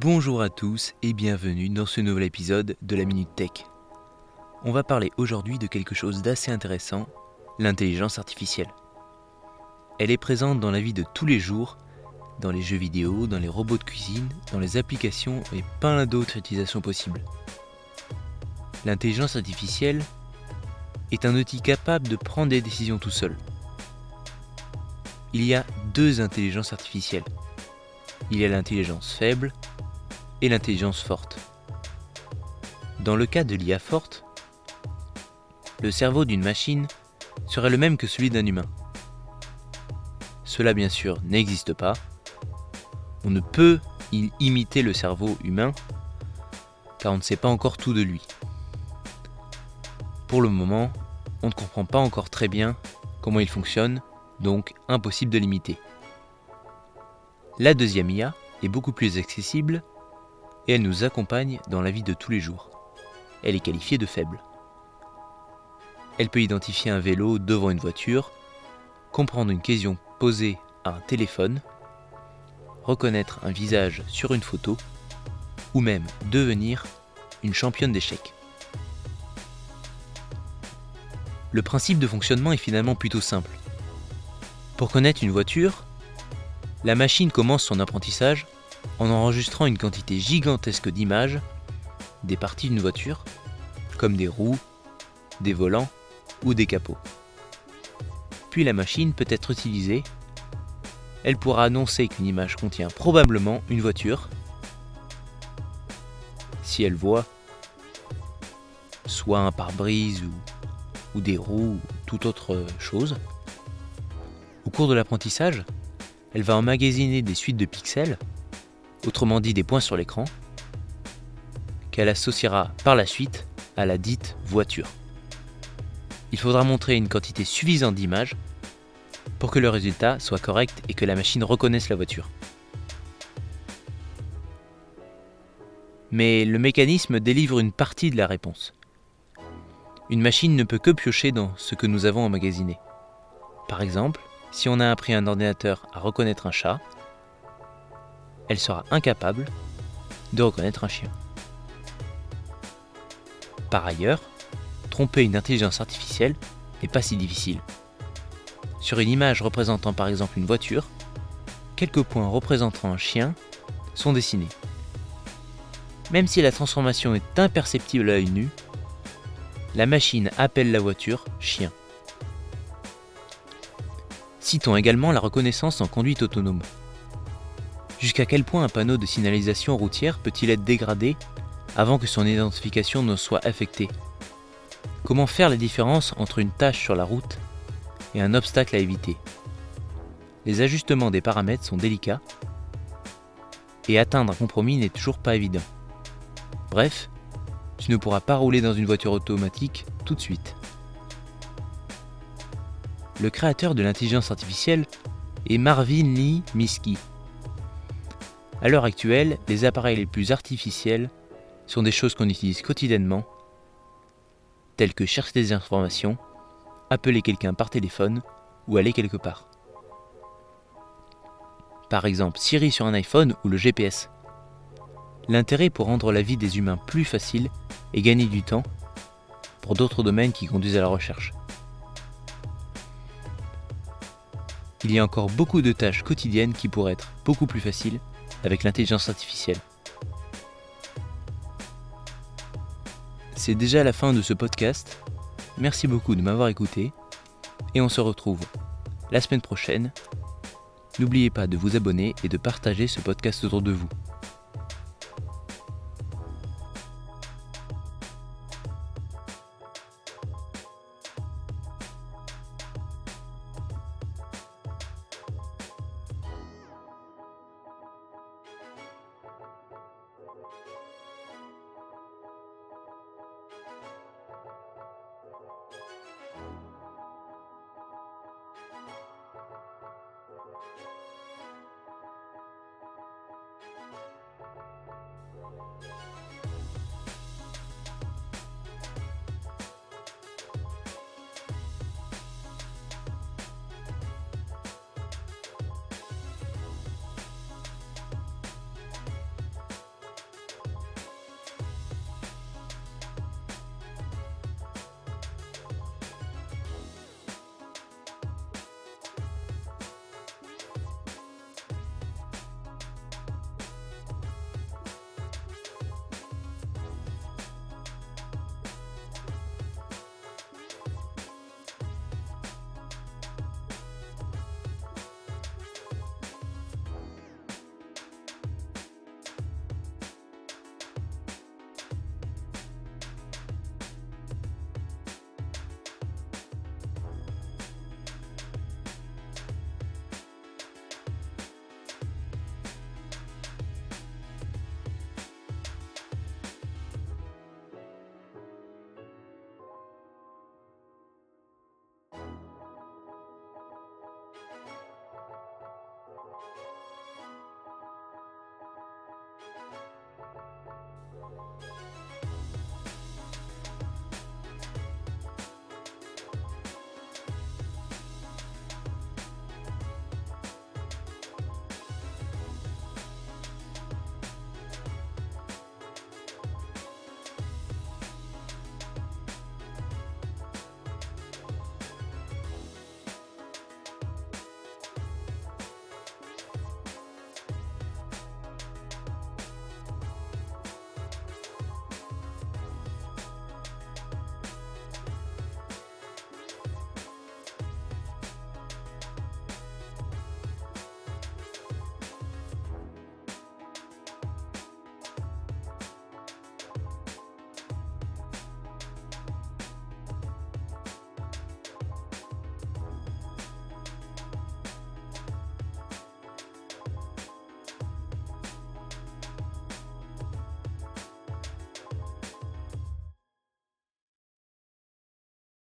Bonjour à tous et bienvenue dans ce nouvel épisode de la Minute Tech. On va parler aujourd'hui de quelque chose d'assez intéressant, l'intelligence artificielle. Elle est présente dans la vie de tous les jours, dans les jeux vidéo, dans les robots de cuisine, dans les applications et plein d'autres utilisations possibles. L'intelligence artificielle est un outil capable de prendre des décisions tout seul. Il y a deux intelligences artificielles. Il y a l'intelligence faible et l'intelligence forte. Dans le cas de l'IA forte, le cerveau d'une machine serait le même que celui d'un humain. Cela bien sûr n'existe pas. On ne peut imiter le cerveau humain car on ne sait pas encore tout de lui. Pour le moment, on ne comprend pas encore très bien comment il fonctionne, donc impossible de l'imiter. La deuxième IA est beaucoup plus accessible et elle nous accompagne dans la vie de tous les jours. Elle est qualifiée de faible. Elle peut identifier un vélo devant une voiture, comprendre une question posée à un téléphone, reconnaître un visage sur une photo, ou même devenir une championne d'échecs. Le principe de fonctionnement est finalement plutôt simple. Pour connaître une voiture, la machine commence son apprentissage en enregistrant une quantité gigantesque d'images des parties d'une voiture, comme des roues, des volants ou des capots. Puis la machine peut être utilisée. Elle pourra annoncer qu'une image contient probablement une voiture. Si elle voit soit un pare-brise ou, ou des roues ou toute autre chose. Au cours de l'apprentissage, elle va emmagasiner des suites de pixels autrement dit des points sur l'écran, qu'elle associera par la suite à la dite voiture. Il faudra montrer une quantité suffisante d'images pour que le résultat soit correct et que la machine reconnaisse la voiture. Mais le mécanisme délivre une partie de la réponse. Une machine ne peut que piocher dans ce que nous avons emmagasiné. Par exemple, si on a appris un ordinateur à reconnaître un chat, elle sera incapable de reconnaître un chien. Par ailleurs, tromper une intelligence artificielle n'est pas si difficile. Sur une image représentant par exemple une voiture, quelques points représentant un chien sont dessinés. Même si la transformation est imperceptible à l'œil nu, la machine appelle la voiture chien. Citons également la reconnaissance en conduite autonome. Jusqu'à quel point un panneau de signalisation routière peut-il être dégradé avant que son identification ne soit affectée? Comment faire la différence entre une tâche sur la route et un obstacle à éviter? Les ajustements des paramètres sont délicats et atteindre un compromis n'est toujours pas évident. Bref, tu ne pourras pas rouler dans une voiture automatique tout de suite. Le créateur de l'intelligence artificielle est Marvin Lee Miski, à l'heure actuelle, les appareils les plus artificiels sont des choses qu'on utilise quotidiennement, telles que chercher des informations, appeler quelqu'un par téléphone ou aller quelque part. Par exemple Siri sur un iPhone ou le GPS. L'intérêt pour rendre la vie des humains plus facile et gagner du temps pour d'autres domaines qui conduisent à la recherche. Il y a encore beaucoup de tâches quotidiennes qui pourraient être beaucoup plus faciles avec l'intelligence artificielle. C'est déjà la fin de ce podcast. Merci beaucoup de m'avoir écouté et on se retrouve la semaine prochaine. N'oubliez pas de vous abonner et de partager ce podcast autour de vous.